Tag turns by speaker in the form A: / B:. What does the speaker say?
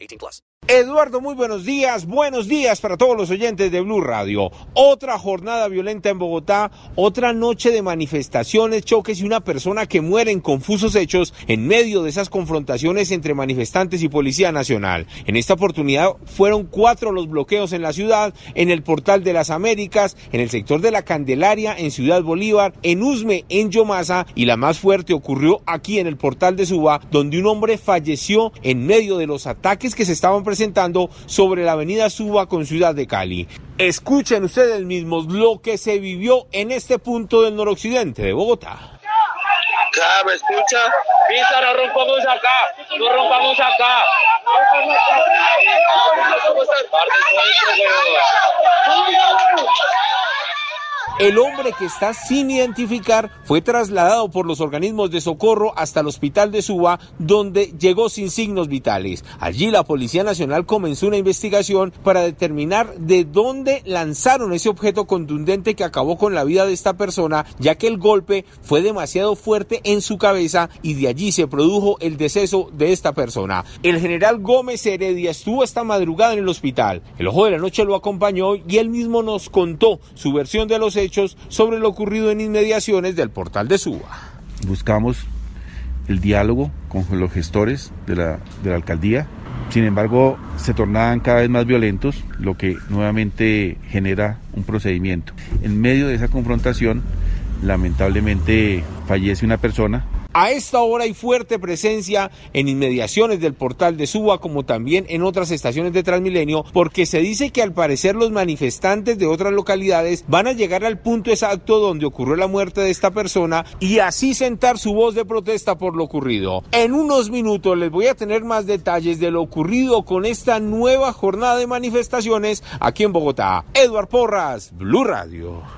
A: 18 plus.
B: Eduardo, muy buenos días. Buenos días para todos los oyentes de Blue Radio. Otra jornada violenta en Bogotá, otra noche de manifestaciones, choques y una persona que muere en confusos hechos en medio de esas confrontaciones entre manifestantes y Policía Nacional. En esta oportunidad fueron cuatro los bloqueos en la ciudad, en el Portal de las Américas, en el sector de la Candelaria, en Ciudad Bolívar, en Usme, en Yomasa y la más fuerte ocurrió aquí en el Portal de Suba, donde un hombre falleció en medio de los ataques que se estaban presentando sobre la avenida Suba con Ciudad de Cali. Escuchen ustedes mismos lo que se vivió en este punto del noroccidente de Bogotá.
C: ¿me escucha? Acá.
B: El hombre que está sin identificar fue trasladado por los organismos de socorro hasta el hospital de Suba, donde llegó sin signos vitales. Allí la Policía Nacional comenzó una investigación para determinar de dónde lanzaron ese objeto contundente que acabó con la vida de esta persona, ya que el golpe fue demasiado fuerte en su cabeza y de allí se produjo el deceso de esta persona. El general Gómez Heredia estuvo esta madrugada en el hospital. El ojo de la noche lo acompañó y él mismo nos contó su versión de los hechos sobre lo ocurrido en inmediaciones del portal de Suba.
D: Buscamos el diálogo con los gestores de la, de la alcaldía. Sin embargo, se tornaban cada vez más violentos, lo que nuevamente genera un procedimiento. En medio de esa confrontación, lamentablemente fallece una persona,
B: a esta hora hay fuerte presencia en inmediaciones del portal de Suba como también en otras estaciones de Transmilenio porque se dice que al parecer los manifestantes de otras localidades van a llegar al punto exacto donde ocurrió la muerte de esta persona y así sentar su voz de protesta por lo ocurrido. En unos minutos les voy a tener más detalles de lo ocurrido con esta nueva jornada de manifestaciones aquí en Bogotá. Eduard Porras, Blue Radio.